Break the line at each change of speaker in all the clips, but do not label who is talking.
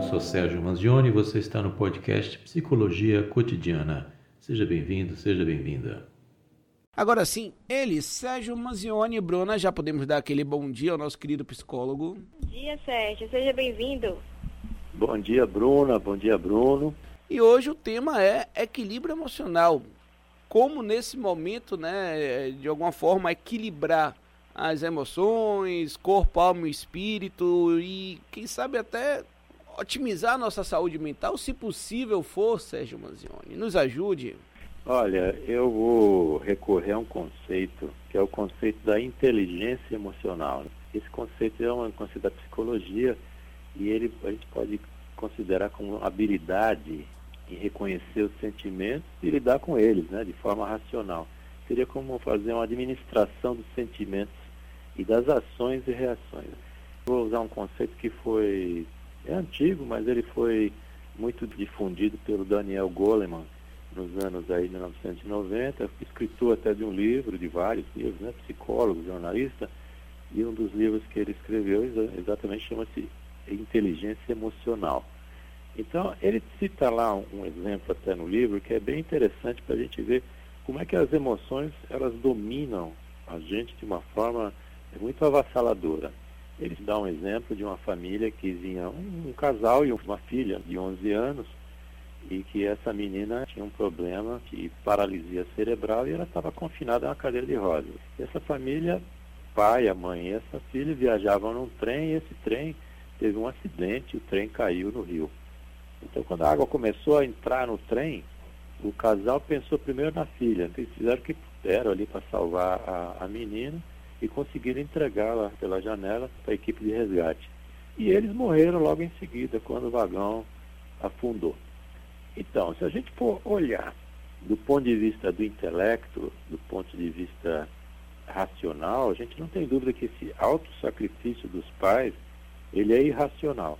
Eu sou Sérgio Manzioni e você está no podcast Psicologia Cotidiana. Seja bem-vindo, seja bem-vinda.
Agora sim, ele, Sérgio Manzioni e Bruna, já podemos dar aquele bom dia ao nosso querido psicólogo.
Bom dia, Sérgio. Seja bem-vindo.
Bom dia, Bruna. Bom dia, Bruno.
E hoje o tema é equilíbrio emocional. Como nesse momento, né, de alguma forma equilibrar as emoções, corpo, alma e espírito e quem sabe até otimizar a nossa saúde mental, se possível for, Sérgio Manzioni. Nos ajude.
Olha, eu vou recorrer a um conceito que é o conceito da inteligência emocional. Esse conceito é um conceito da psicologia e ele a gente pode considerar como habilidade em reconhecer os sentimentos e lidar com eles, né, de forma racional. Seria como fazer uma administração dos sentimentos e das ações e reações. Vou usar um conceito que foi é antigo, mas ele foi muito difundido pelo Daniel Goleman nos anos aí de 1990, escritor até de um livro, de vários livros, né, psicólogo, jornalista, e um dos livros que ele escreveu exatamente chama-se Inteligência Emocional. Então, ele cita lá um exemplo até no livro que é bem interessante para a gente ver como é que as emoções elas dominam a gente de uma forma muito avassaladora. Ele dá um exemplo de uma família que vinha um, um casal e uma filha de 11 anos e que essa menina tinha um problema de paralisia cerebral e ela estava confinada a uma cadeira de rodas. Essa família, pai, a mãe e essa filha viajavam num trem e esse trem teve um acidente o trem caiu no rio. Então quando a água começou a entrar no trem, o casal pensou primeiro na filha, eles fizeram o que puderam ali para salvar a, a menina e conseguiram entregá-la pela janela para a equipe de resgate. E eles morreram logo em seguida, quando o vagão afundou. Então, se a gente for olhar do ponto de vista do intelecto, do ponto de vista racional, a gente não tem dúvida que esse auto-sacrifício dos pais, ele é irracional.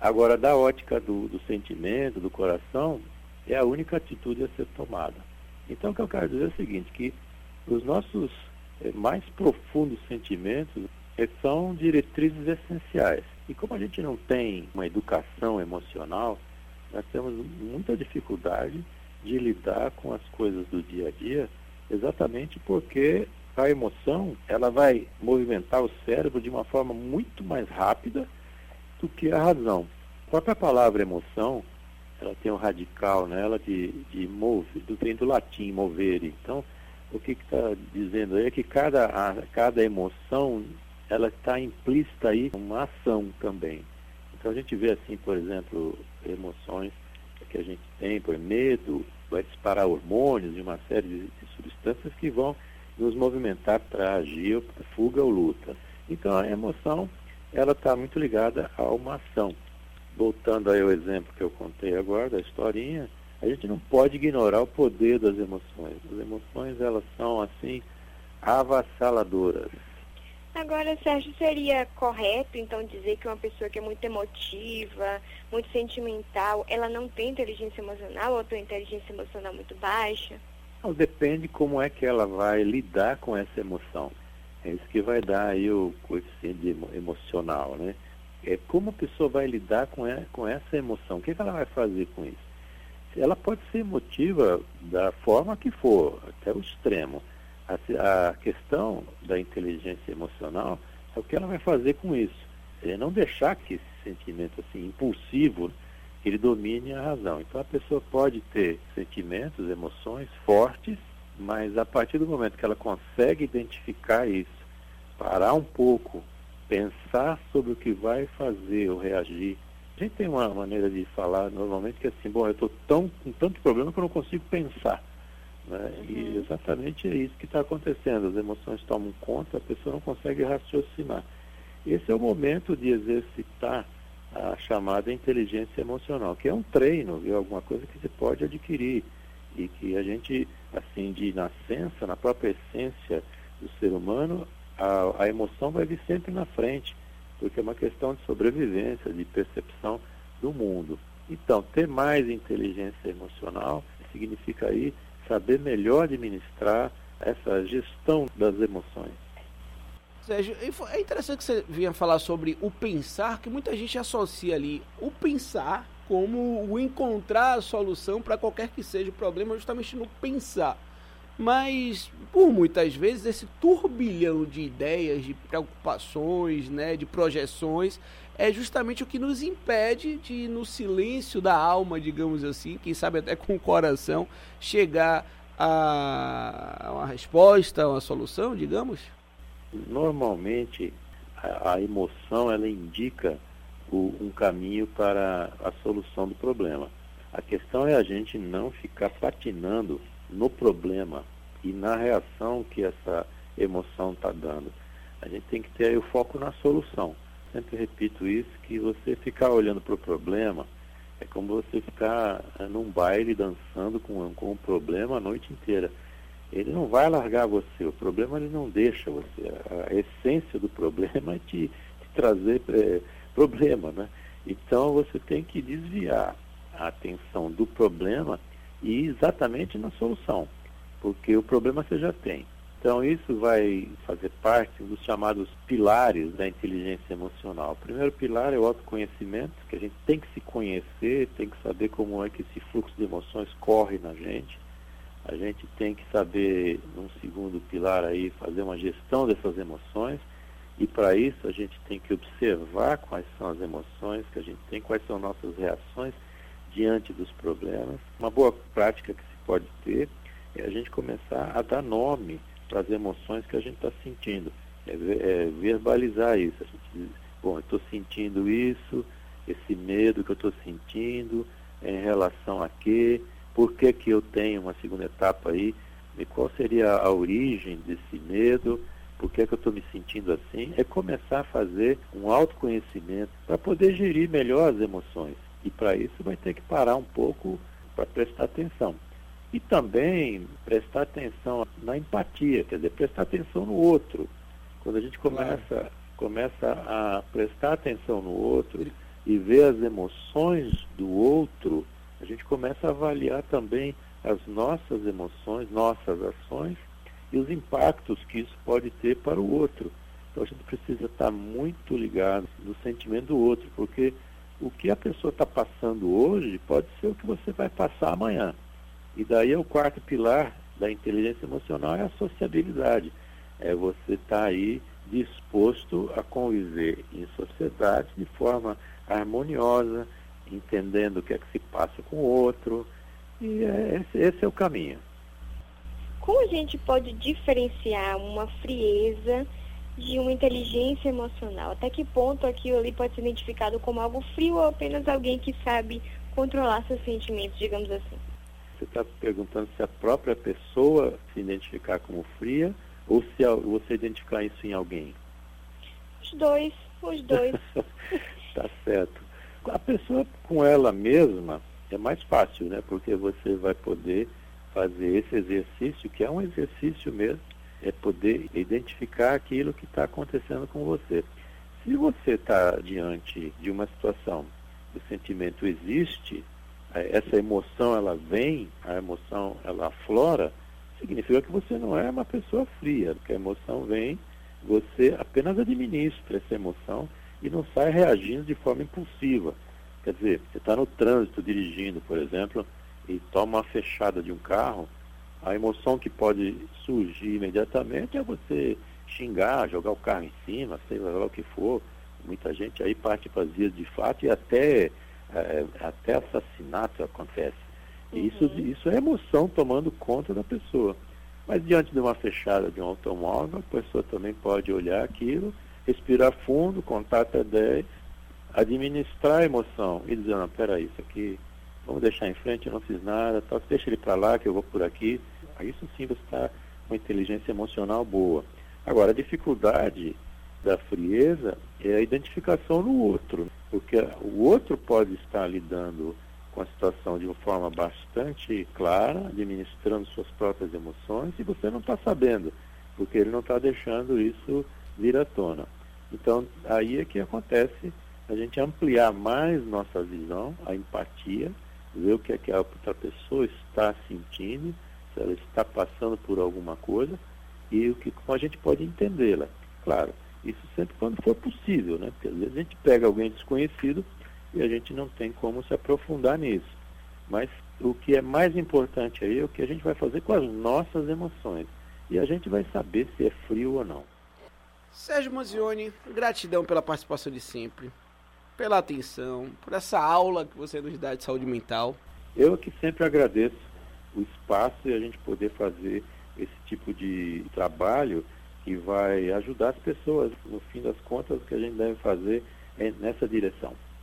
Agora, da ótica do, do sentimento, do coração, é a única atitude a ser tomada. Então, o que eu quero dizer é o seguinte, que os nossos mais profundos sentimentos eh, são diretrizes essenciais. E como a gente não tem uma educação emocional, nós temos muita dificuldade de lidar com as coisas do dia a dia, exatamente porque a emoção ela vai movimentar o cérebro de uma forma muito mais rápida do que a razão. A própria palavra emoção, ela tem um radical nela de, de move, do, vem do latim, movere. Então, o que está dizendo aí é que cada, a, cada emoção ela está implícita aí uma ação também. Então a gente vê assim, por exemplo, emoções que a gente tem, por medo, vai disparar hormônios e uma série de, de substâncias que vão nos movimentar para agir, fuga ou luta. Então a emoção ela está muito ligada a uma ação. Voltando aí ao exemplo que eu contei agora da historinha, a gente não pode ignorar o poder das emoções. As emoções, elas são, assim, avassaladoras.
Agora, Sérgio, seria correto, então, dizer que uma pessoa que é muito emotiva, muito sentimental, ela não tem inteligência emocional ou tem inteligência emocional muito baixa?
Não, depende como é que ela vai lidar com essa emoção. É isso que vai dar aí o coeficiente emocional, né? É como a pessoa vai lidar com, com essa emoção. O que, que ela vai fazer com isso? Ela pode ser emotiva da forma que for, até o extremo. A, a questão da inteligência emocional é o que ela vai fazer com isso. É não deixar que esse sentimento assim impulsivo ele domine a razão. Então a pessoa pode ter sentimentos, emoções fortes, mas a partir do momento que ela consegue identificar isso, parar um pouco, pensar sobre o que vai fazer ou reagir a gente tem uma maneira de falar normalmente que é assim, bom, eu estou tão com tanto problema que eu não consigo pensar. Né? Uhum. E exatamente é isso que está acontecendo. As emoções tomam conta, a pessoa não consegue raciocinar. Esse é o momento de exercitar a chamada inteligência emocional, que é um treino, é alguma coisa que você pode adquirir e que a gente, assim, de nascença, na própria essência do ser humano, a, a emoção vai vir sempre na frente porque é uma questão de sobrevivência, de percepção do mundo. Então, ter mais inteligência emocional significa aí saber melhor administrar essa gestão das emoções.
Sérgio, é interessante que você vinha falar sobre o pensar, que muita gente associa ali o pensar como o encontrar a solução para qualquer que seja o problema, justamente no pensar. Mas, por muitas vezes, esse turbilhão de ideias, de preocupações, né, de projeções, é justamente o que nos impede de, no silêncio da alma, digamos assim, quem sabe até com o coração, chegar a uma resposta, a uma solução, digamos?
Normalmente, a, emoção ela indica o, um caminho para a solução do problema. A questão é a gente não ficar patinando no problema e na reação que essa emoção está dando. A gente tem que ter o foco na solução. Sempre repito isso, que você ficar olhando para o problema é como você ficar eh, num baile dançando com, com o problema a noite inteira ele não vai largar você. O problema ele não deixa você. A, essência do problema é te, te trazer é, problema, né? Então você tem que desviar a atenção do problema e exatamente na solução, porque o problema você já tem. Então isso vai fazer parte dos chamados pilares da inteligência emocional. O primeiro pilar é o autoconhecimento, que a gente tem que se conhecer, tem que saber como é que esse fluxo de emoções corre na gente a gente tem que saber, num segundo pilar aí, fazer uma gestão dessas emoções. E para isso a gente tem que observar quais são as emoções que a gente tem, quais são nossas reações diante dos problemas. Uma boa prática que se pode ter é a gente começar a dar nome para as emoções que a gente está sentindo. É, é, verbalizar isso. A gente diz, bom, eu estou sentindo isso, esse medo que eu estou sentindo, é em relação a quê? por que, que eu tenho uma segunda etapa aí, e qual seria a origem desse medo, por que, que eu estou me sentindo assim, é começar a fazer um autoconhecimento para poder gerir melhor as emoções. E para isso vai ter que parar um pouco para prestar atenção. E também prestar atenção na empatia, quer dizer, prestar atenção no outro. Quando a gente começa, começa a prestar atenção no outro e ver as emoções do outro, a gente começa a avaliar também as nossas emoções, nossas ações e os impactos que isso pode ter para o outro. Então a gente precisa estar muito ligado no sentimento do outro, porque o que a pessoa está passando hoje pode ser o que você vai passar amanhã. E daí é o quarto pilar da inteligência emocional é a sociabilidade. É você estar tá aí disposto a conviver em sociedade de forma harmoniosa, entendendo o que é que se passa com o outro. E é, esse, esse é o caminho.
Como a gente pode diferenciar uma frieza de uma inteligência emocional? Até que ponto aquilo ali pode ser identificado como algo frio ou apenas alguém que sabe controlar seus sentimentos, digamos assim?
Você está perguntando se a própria pessoa se identificar como fria ou se você identificar isso em alguém?
Os dois, os dois.
tá certo a pessoa com ela mesma é mais fácil, né? Porque você vai poder fazer esse exercício, que é um exercício mesmo, é poder identificar aquilo que está acontecendo com você. Se você está diante de uma situação, o sentimento existe, é, essa emoção ela vem, a emoção ela aflora, significa que você não é uma pessoa fria, porque a emoção vem, você apenas administra essa emoção e não sai reagindo de forma impulsiva. Quer dizer, você está no trânsito dirigindo, por exemplo, e toma uma fechada de um carro, a emoção que pode surgir imediatamente é você xingar, jogar o carro em cima, sei lá o que for. Muita gente aí parte para as vias de fato e até, é, até assassinato acontece. Uhum. Isso, isso é emoção tomando conta da pessoa. Mas diante de uma fechada de um automóvel, a pessoa também pode olhar aquilo respirar fundo, contar até 10, administrar a emoção e dizer, não, peraí, isso aqui, vamos deixar em frente, eu não fiz nada, tal, deixa ele para lá que eu vou por aqui. Isso sim você está com inteligência emocional boa. Agora, a dificuldade da frieza é a identificação no outro, porque o outro pode estar lidando com a situação de uma forma bastante clara, administrando suas próprias emoções, e você não está sabendo, porque ele não está deixando isso vir à tona. Então, aí é que acontece a gente ampliar mais nossa visão, a empatia, ver o que é que a outra pessoa está sentindo, se ela está passando por alguma coisa e o que como a gente pode entendê-la. Claro, isso sempre quando for possível, né? Porque às vezes a gente pega alguém desconhecido e a gente não tem como se aprofundar nisso. Mas o que é mais importante aí é o que a gente vai fazer com as nossas emoções. E a gente vai saber se é frio ou não.
Sérgio Manzioni, gratidão pela participação de sempre, pela atenção, por essa aula que você nos dá de saúde mental.
Eu que sempre agradeço o espaço e a gente poder fazer esse tipo de trabalho que vai ajudar as pessoas. No fim das contas, o que a gente deve fazer é nessa direção.